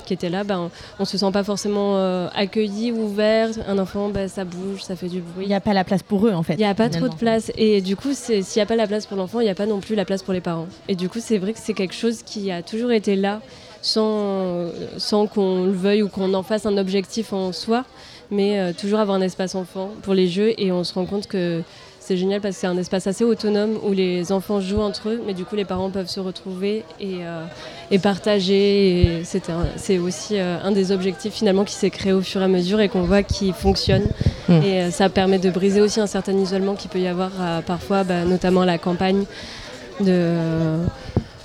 qui étaient là, ben, on se sent pas forcément euh, accueilli ou ouvert. Un enfant, ben, ça bouge, ça fait du bruit. Il n'y a pas la place pour eux en fait. Il n'y a pas trop de place. Et du coup, s'il n'y a pas la place pour l'enfant, il n'y a pas non plus la place pour les parents. Et du coup, c'est vrai que c'est quelque chose qui a toujours été là, sans, sans qu'on le veuille ou qu'on en fasse un objectif en soi, mais euh, toujours avoir un espace enfant pour les jeux. Et on se rend compte que c'est génial parce que c'est un espace assez autonome où les enfants jouent entre eux, mais du coup, les parents peuvent se retrouver et, euh, et partager. Et c'est aussi euh, un des objectifs finalement qui s'est créé au fur et à mesure et qu'on voit qui fonctionne. Mm. Et euh, ça permet de briser aussi un certain isolement qu'il peut y avoir parfois, bah, notamment à la campagne. De,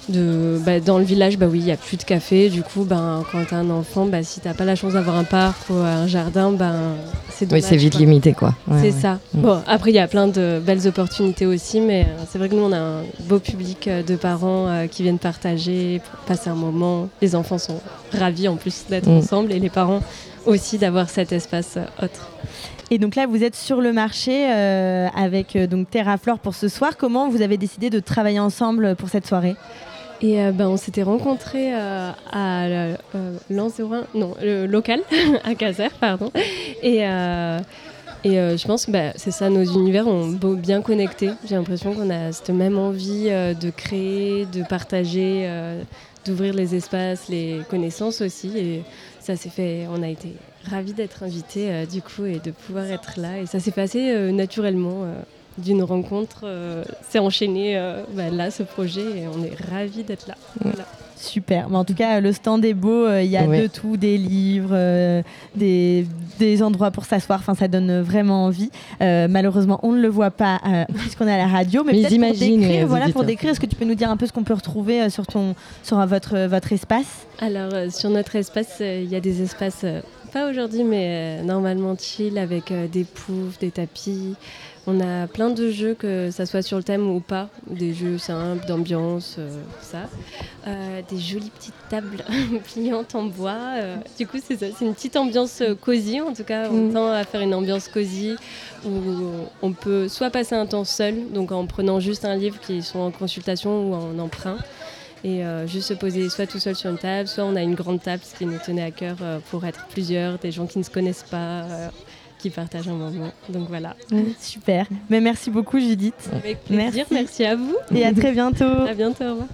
de, bah, dans le village, bah oui, il n'y a plus de café. Du coup, ben, quand tu as un enfant, bah, si tu n'as pas la chance d'avoir un parc ou un jardin, ben, c'est Oui, dommage. c'est vite quoi. limité quoi. Ouais, c'est ouais. ça. Mm. Bon, après, il y a plein de belles opportunités aussi, mais euh, c'est vrai que nous, on a un beau public euh, de parents euh, qui viennent partager, passer un moment. Les enfants sont ravis en plus d'être Mm. ensemble et les parents aussi d'avoir cet espace euh, autre. Et donc là, vous êtes sur le marché euh, avec euh, donc Terraflore pour ce soir. Comment vous avez décidé de travailler ensemble pour cette soirée? Et euh, ben, on s'était rencontrés euh, à euh, l'an 01, non, local, *laughs* à Caser, pardon. Et, euh, et euh, je pense que bah, c'est ça, nos univers ont bien connecté. J'ai l'impression qu'on a cette même envie de créer, de partager, d'ouvrir les espaces, les connaissances aussi. Et ça s'est fait, on a été ravis d'être invités du coup et de pouvoir être là. Et ça s'est passé naturellement. D'une rencontre, euh, c'est enchaîné euh, bah, là ce projet et on est ravis d'être là. Voilà. Super. Mais en tout cas, le stand est beau. euh, Il y a Ouais. de tout, des livres, euh, des, des endroits pour s'asseoir. Enfin, ça donne vraiment envie. Euh, malheureusement, on ne le voit pas euh, *laughs* puisqu'on est à la radio. Mais, Mais peut-être pour décrire, voilà, pour décrire, est-ce que tu peux nous dire un peu ce qu'on peut retrouver euh, sur ton, sur votre, votre espace? Alors euh, sur notre espace, euh, il y a des espaces, euh, pas aujourd'hui, mais euh, normalement chill avec euh, des poufs, des tapis. On a plein de jeux, que ça soit sur le thème ou pas, des jeux simples, d'ambiance, euh, ça. Euh, des jolies petites tables *laughs* pliantes en bois. euh, du coup, c'est ça, c'est une petite ambiance cosy. En tout cas, on Mm. tend à faire une ambiance cosy où on peut soit passer un temps seul, donc en prenant juste un livre qui sont en consultation ou en emprunt, et euh, juste se poser soit tout seul sur une table, soit on a une grande table, ce qui nous tenait à cœur euh, pour être plusieurs, des gens qui ne se connaissent pas, euh, qui partagent un moment. Donc voilà. Super. Mais merci beaucoup, Judith. Avec plaisir, Merci. merci, à vous. Et à très bientôt. À bientôt, au revoir.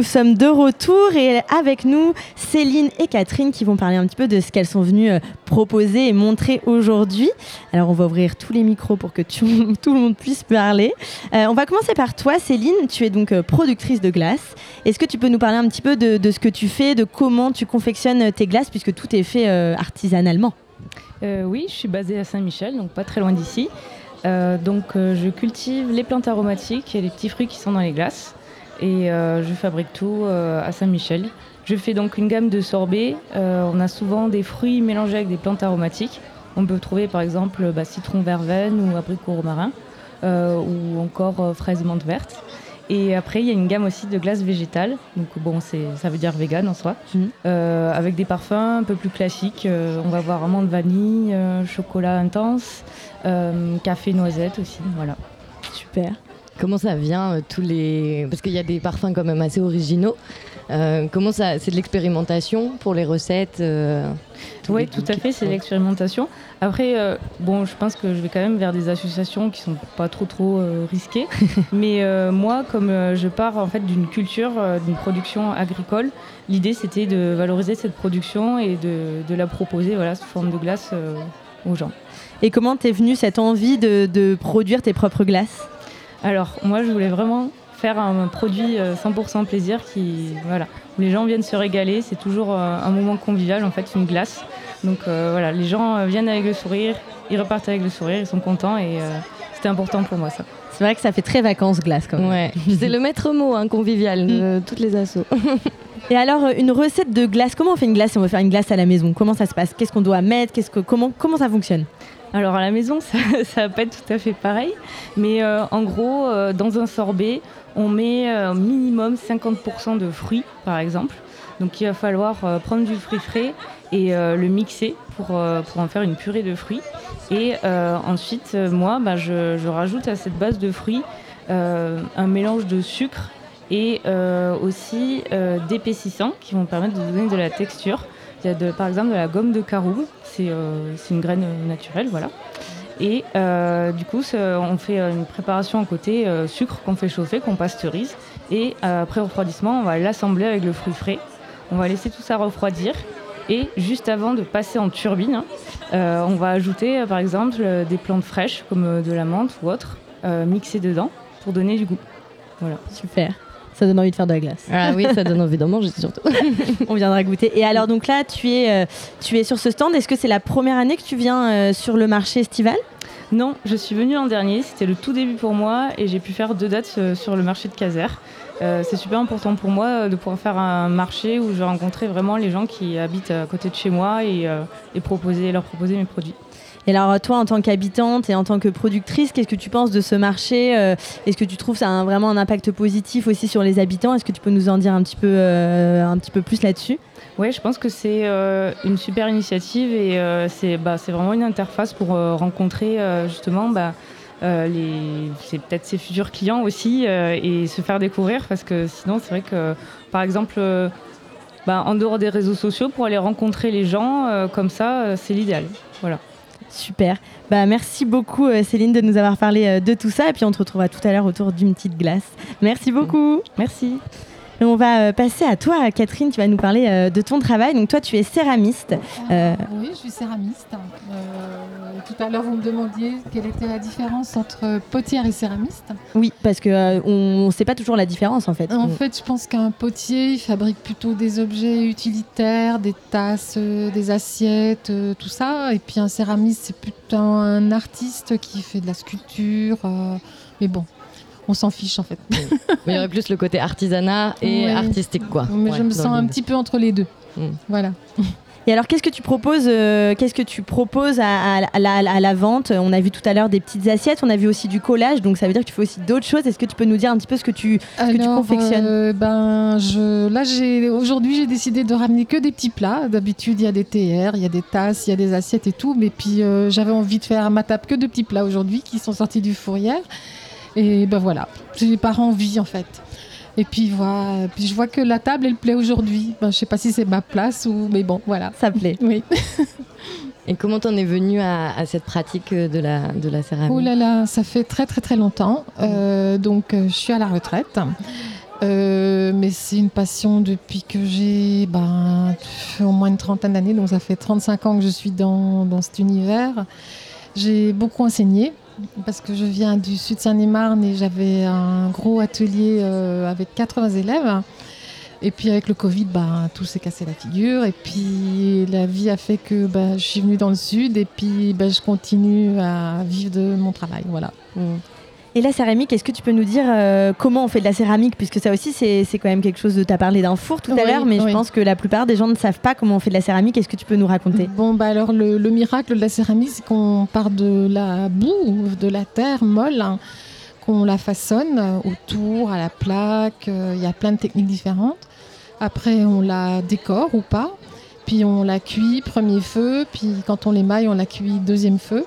Nous sommes de retour et avec nous Céline et Catherine qui vont parler un petit peu de ce qu'elles sont venues euh, proposer et montrer aujourd'hui. Alors on va ouvrir tous les micros pour que tout *laughs* le monde puisse parler. Euh, on va commencer par toi Céline, tu es donc euh, productrice de glace. Est-ce que tu peux nous parler un petit peu de, ce que tu fais, de comment tu confectionnes tes glaces puisque tout est fait artisanalement? Oui, je suis basée à Saint-Michel, donc pas très loin d'ici. Donc je cultive les plantes aromatiques et les petits fruits qui sont dans les glaces. Et euh, je fabrique tout euh, à Saint-Michel. Je fais donc une gamme de sorbets. Euh, on a souvent des fruits mélangés avec des plantes aromatiques. On peut trouver par exemple bah, citron verveine ou abricot romarin ou encore fraise menthe verte. Et après, il y a une gamme aussi de glaces végétales. Donc bon, ça veut dire vegan en soi. Euh, avec des parfums un peu plus classiques. Euh, on va voir amande vanille, euh, chocolat intense, café noisette aussi. Voilà. Super. Comment ça vient euh, tous les parce qu'il y a des parfums quand même assez originaux. Euh, comment ça c'est de l'expérimentation pour les recettes euh, Oui, tout à fait, c'est l'expérimentation. Après, euh, bon, je pense que je vais quand même vers des associations qui sont pas trop trop euh, risquées. *laughs* Mais euh, moi, comme euh, je pars en fait d'une culture, euh, d'une production agricole, l'idée c'était de valoriser cette production et de, de la proposer voilà, sous forme de glace euh, aux gens. Et comment t'es venue cette envie de, de produire tes propres glaces? Alors, moi, je voulais vraiment faire un produit euh, 100% plaisir qui, voilà, où les gens viennent se régaler. C'est toujours euh, un moment convivial, en fait, une glace. Donc euh, voilà, les gens euh, viennent avec le sourire, ils repartent avec le sourire, ils sont contents et euh, c'était important pour moi ça. C'est vrai que ça fait très vacances glace quand même. Ouais, *laughs* c'est le maître mot hein, convivial de toutes les assos. *laughs* Et alors, euh, une recette de glace, comment on fait une glace si on veut faire une glace à la maison? Comment ça se passe? Qu'est-ce qu'on doit mettre? Qu'est-ce que, comment, comment ça fonctionne? Alors à la maison, *laughs* ça, ça va pas être tout à fait pareil, mais euh, en gros, euh, dans un sorbet, on met euh, minimum 50% de fruits, par exemple. Donc il va falloir euh, prendre du fruit frais et le mixer pour, pour en faire une purée de fruits. Et ensuite, moi, bah, je, je rajoute à cette base de fruits un mélange de sucre et aussi d'épaississants qui vont permettre de donner de la texture. Il y a par exemple de la gomme de caroube, c'est euh, c'est une graine euh, naturelle, voilà. Et euh, du coup, on fait une préparation à côté sucre qu'on fait chauffer, qu'on pasteurise. Et après refroidissement, on va l'assembler avec le fruit frais. On va laisser tout ça refroidir. Et juste avant de passer en turbine, hein, on va ajouter par exemple des plantes fraîches comme de la menthe ou autre, mixées dedans pour donner du goût. Voilà. Super. Ça donne envie de faire de la glace. Ah oui, ça donne envie d'en manger surtout. *laughs* on viendra goûter. Et alors, donc là, tu es, euh, tu es sur ce stand. Est-ce que c'est la première année que tu viens euh, sur le marché estival? Non, je suis venue l'an dernier, c'était le tout début pour moi et j'ai pu faire deux dates euh, sur le marché de Caser. Euh, c'est super important pour moi de pouvoir faire un marché où je rencontrais vraiment les gens qui habitent à côté de chez moi et, euh, et proposer, leur proposer mes produits. Et alors, toi, en tant qu'habitante et en tant que productrice, qu'est-ce que tu penses de ce marché Euh, Est-ce que tu trouves ça a vraiment un impact positif aussi sur les habitants? Est-ce que tu peux nous en dire un petit peu, euh, un petit peu plus là-dessus? Oui, je pense que c'est euh, une super initiative et c'est bah, c'est vraiment une interface pour rencontrer justement bah, peut-être ses futurs clients aussi et se faire découvrir parce que sinon c'est vrai que par exemple bah, en dehors des réseaux sociaux pour aller rencontrer les gens comme ça c'est l'idéal. Voilà. Super. Bah, merci beaucoup, euh, Céline, de nous avoir parlé euh, de tout ça. Et puis, on te retrouvera tout à l'heure autour d'une petite glace. Merci beaucoup. Merci. On va euh, passer à toi, Catherine. Tu vas nous parler euh, de ton travail. Donc, toi, tu es céramiste. Euh, Oui, je suis céramiste. Euh, tout à l'heure, vous me demandiez quelle était la différence entre potière et céramiste. oui, parce qu'on ne sait pas toujours la différence, en fait. En On- fait, je pense qu'un potier, il fabrique plutôt des objets utilitaires, des tasses, euh, des assiettes, euh, tout ça. Et puis un céramiste, c'est plutôt un artiste qui fait de la sculpture. euh, mais bon, on s'en fiche en fait. *laughs* Mais il y aurait plus le côté artisanat et Ouais. artistique, quoi. Mais Ouais, je me sens un petit peu entre les deux. Mm. Voilà. Et alors, qu'est-ce que tu proposes, euh, qu'est-ce que tu proposes à, à- à la, à la vente? On a vu tout à l'heure des petites assiettes, on a vu aussi du collage, donc ça veut dire que tu fais aussi d'autres choses. Est-ce que tu peux nous dire un petit peu ce que tu, ce que tu confectionnes? euh, ben, je, là, j'ai, aujourd'hui, j'ai décidé de ramener que des petits plats. D'habitude, il y a des théières, il y a des tasses, il y a des assiettes et tout. Mais puis, euh, j'avais envie de faire à ma table que de petits plats aujourd'hui qui sont sortis du fourrière. Et ben voilà, j'ai par envie en fait. Et puis, voilà, puis je vois que la table, elle plaît aujourd'hui. Ben, je sais pas si c'est ma place ou. Mais bon, voilà. Ça plaît. Oui. *laughs* Et comment t'en es venu à, à cette pratique de la, de la céramique Oh là là, ça fait très très très longtemps. Euh, donc euh, je suis à la retraite. Euh, mais c'est une passion depuis que j'ai ben, au moins une trentaine d'années, donc ça fait 35 ans que je suis dans, dans cet univers. J'ai beaucoup enseigné parce que je viens du sud Seine-et-Marne et j'avais un gros atelier euh, avec 80 élèves. Et puis avec le Covid, ben, tout s'est cassé la figure. Et puis la vie a fait que ben, je suis venue dans le sud et puis ben, je continue à vivre de mon travail. Voilà. Et la céramique, est-ce que tu peux nous dire euh, comment on fait de la céramique? Puisque ça aussi, c'est quand même quelque chose de. Tu as parlé d'un four tout à l'heure, mais oui. je pense que la plupart des gens ne savent pas comment on fait de la céramique. Est-ce que tu peux nous raconter? Bon, bah alors le, le miracle de la céramique, c'est qu'on part de la boue, de la terre molle, hein, qu'on la façonne euh, autour, à la plaque. euh, Il y a plein de techniques différentes. Après, on la décore ou pas. Puis on la cuit, premier feu. Puis quand on l'émaille, on la cuit, deuxième feu.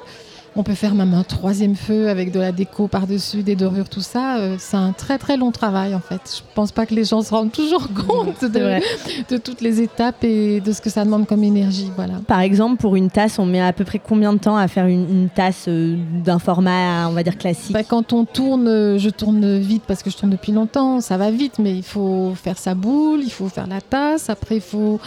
On peut faire même un troisième feu avec de la déco par-dessus, des dorures, tout ça. Euh, c'est un très très long travail en fait. Je pense pas que les gens se rendent *laughs* toujours compte de, toutes les étapes et de ce que ça demande comme énergie. Voilà. Par exemple, pour une tasse, on met à peu près combien de temps à faire une, une tasse euh, d'un format, on va dire, classique? Bah, quand on tourne, euh, je tourne vite parce que je tourne depuis longtemps, ça va vite, mais il faut faire sa boule, il faut faire la tasse, après il faut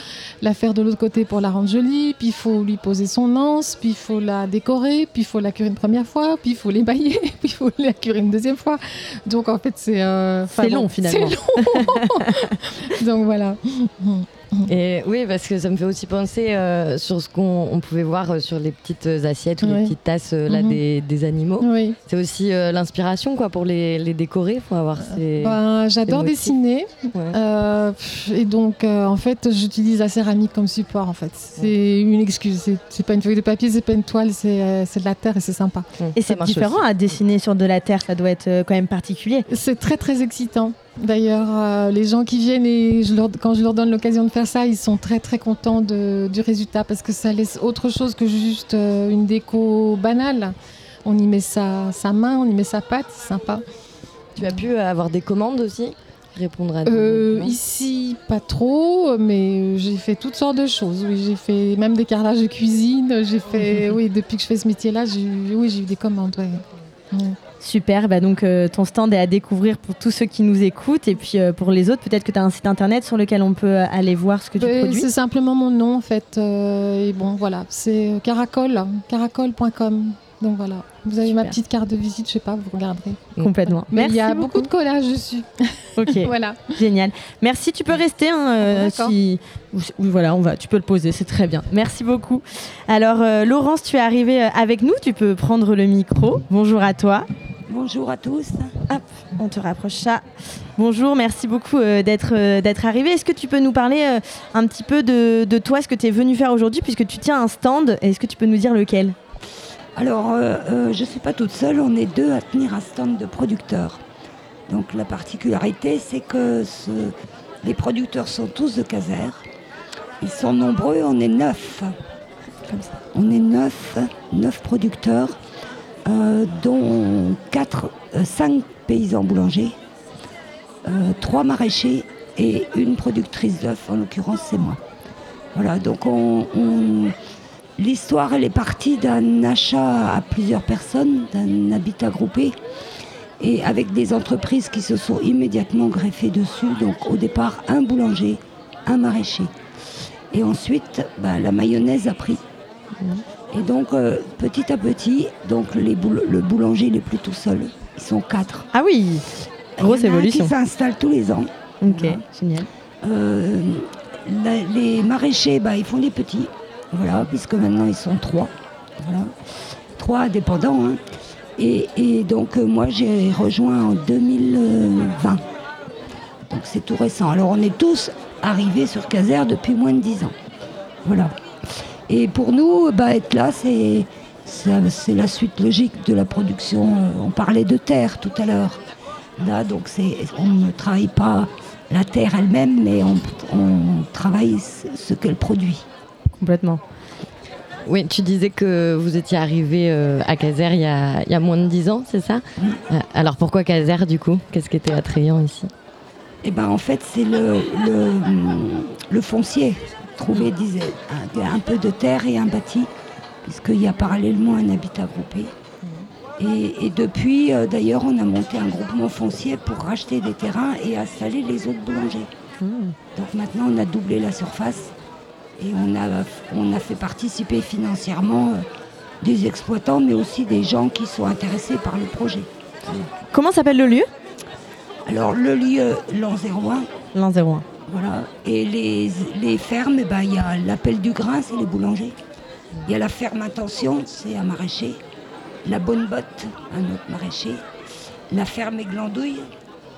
la faire de l'autre côté pour la rendre jolie, puis il faut lui poser son anse, puis il faut la décorer, puis il faut la cuire une première fois, puis il faut l'émailler, *laughs* puis il faut la cuire une deuxième fois. Donc en fait c'est... euh, C'est bon, *laughs* long, finalement. C'est long Donc voilà. Et oui, parce que ça me fait aussi penser euh, sur ce qu'on on pouvait voir euh, sur les petites assiettes ou les petites tasses euh, là, Mhm. des, des animaux. Oui. C'est aussi euh, l'inspiration quoi pour les, les décorer. Faut avoir ces. Ben, J'adore dessiner. Euh, et donc, euh, en fait, j'utilise la céramique comme support. En fait, c'est une excuse. C'est- pas une feuille de papier, c'est pas une toile, c'est euh, c'est de la terre et c'est sympa. Et c'est différent à dessiner sur de la terre, ça doit être euh, quand même particulier. C'est très très excitant. D'ailleurs, euh, les gens qui viennent et je leur- quand je leur donne l'occasion de faire ça, ils sont très très contents de- du résultat parce que ça laisse autre chose que juste euh, une déco banale. On y met sa, sa main, on y met sa patte, c'est sympa. Tu as pu avoir des commandes aussi? Répondre à des Euh, ici, pas trop, mais j'ai fait toutes sortes de choses. Oui, j'ai fait même des carrelages de cuisine. J'ai fait, *laughs* oui, depuis que je fais ce métier-là, j'ai eu, oui, j'ai eu des commandes. ouais. Ouais. Super, bah donc euh, ton stand est à découvrir pour tous ceux qui nous écoutent et puis euh, pour les autres, peut-être que tu as un site internet sur lequel on peut euh, aller voir ce que tu produis. C'est simplement mon nom en fait. et bon, voilà, c'est caracol, caracol.com. Donc voilà, vous avez ma petite carte de visite, je sais pas, vous regarderez. Complètement. Mais il y a Merci beaucoup de collages dessus. *laughs* Ok, *laughs* voilà. génial. Merci, tu peux rester. hein, euh, si... ou- ou voilà, on va, tu peux le poser, c'est très bien. Merci beaucoup. Alors, euh, Laurence, tu es arrivée avec nous, tu peux prendre le micro. Bonjour à toi. Bonjour à tous. Hop, on te rapproche ça. Bonjour, merci beaucoup euh, d'être euh, d'être arrivé. Est-ce que tu peux nous parler euh, un petit peu de, de toi, ce que tu es venu faire aujourd'hui, puisque tu tiens un stand Est-ce que tu peux nous dire lequel? Alors, je ne suis pas toute seule, on est deux à tenir un stand de producteurs. Donc la particularité, c'est que ce- les producteurs sont tous de Caser. Ils sont nombreux, on est neuf. Comme ça. On est neuf, neuf producteurs, dont quatre, euh, cinq paysans boulangers, euh, trois maraîchers et une productrice d'œufs, en l'occurrence c'est moi. Voilà, donc on- on, L'histoire, elle est partie d'un achat à plusieurs personnes, d'un habitat groupé, et avec des entreprises qui se sont immédiatement greffées dessus. Donc au départ, un boulanger, un maraîcher. Et ensuite, bah, la mayonnaise a pris. Et donc, euh, petit à petit, donc les boul- le boulanger n'est plus tout seul. Ils sont quatre. Ah oui, grosse évolution. qui s'installe tous les ans. Ok, génial. Euh, la- les maraîchers, bah, ils font des petits, voilà, puisque maintenant ils sont trois, voilà, trois indépendants. hein. Et, et donc euh, moi j'ai rejoint en 2020, donc c'est tout récent. Alors on est tous arrivés sur Caser depuis moins de dix ans, voilà. Et pour nous, bah, être là, c'est c'est la suite logique de la production. Euh, On parlait de terre tout à l'heure. Là, donc c'est, on ne travaille pas la terre elle-même, mais on, on travaille ce qu'elle produit. Complètement. Oui, tu disais que vous étiez arrivé euh, à Caser il y a, il y a moins de 10 ans, c'est ça? Euh, Alors pourquoi Caser du coup? Qu'est-ce qui était attrayant ici? Et ben en fait, c'est le, le, le foncier. Trouver disait, un, un peu de terre et un bâti, puisqu'il y a parallèlement un habitat groupé. Et, et depuis, euh, d'ailleurs, on a monté un groupement foncier pour racheter des terrains et installer les autres boulangers. Donc maintenant, on a doublé la surface et on a, on a fait participer financièrement euh, des exploitants, mais aussi des gens qui sont intéressés par le projet. Comment s'appelle le lieu? Alors, le lieu, l'an 01, L'an 01. Voilà. Et les, les fermes, eh ben, il y a l'appel du grain, c'est les boulangers. Il y a la ferme intention, c'est un maraîcher. La bonne botte, un autre maraîcher. La ferme Églandouille,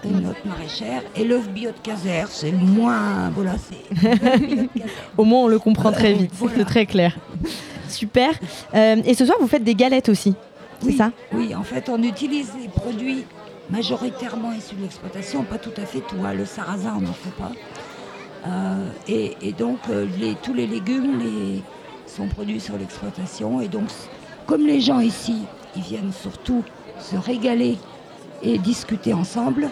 une autre maraîchère. Et l'œuf bio de Caser, c'est le moins. Voilà, c'est. Au moins, on le comprend très vite. Voilà. C'est très clair. Super. Euh, et ce soir, vous faites des galettes aussi. C'est Oui, ça? Oui, en fait, on utilise les produits majoritairement issus de l'exploitation, pas tout à fait tout. hein. Le sarrasin, on n'en fait pas. Euh, et, donc, euh, tous les légumes sont produits sur l'exploitation. Et donc, comme les gens ici, ils viennent surtout se régaler et discuter ensemble,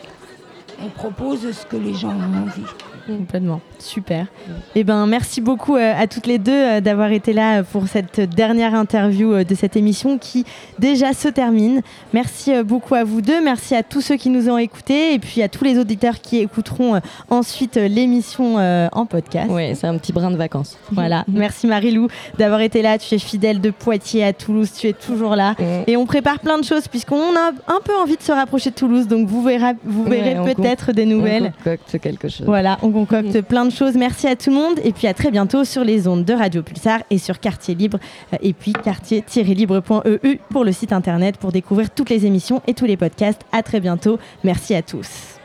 on propose ce que les gens ont envie. Complètement. Super. Eh ben, merci beaucoup euh, à toutes les deux euh, d'avoir été là euh, pour cette dernière interview de cette émission qui déjà se termine. Merci beaucoup à vous deux. Merci à tous ceux qui nous ont écoutés et puis à tous les auditeurs qui écouteront ensuite l'émission en podcast. Ouais, c'est un petit brin de vacances. *laughs* Voilà. Merci Marilou d'avoir été là. Tu es fidèle de Poitiers à Toulouse. Tu es toujours là. Et on prépare plein de choses puisqu'on a un peu envie de se rapprocher de Toulouse. Donc vous verrez, vous verrez Ouais, on peut-être des nouvelles. On concocte quelque chose. Voilà, on concocte plein de choses. Merci à tout le monde et puis à très bientôt sur les ondes de Radio Pulsar et sur Quartier Libre euh, et puis quartier-libre.eu pour le site internet pour découvrir toutes les émissions et tous les podcasts. À très bientôt. Merci à tous.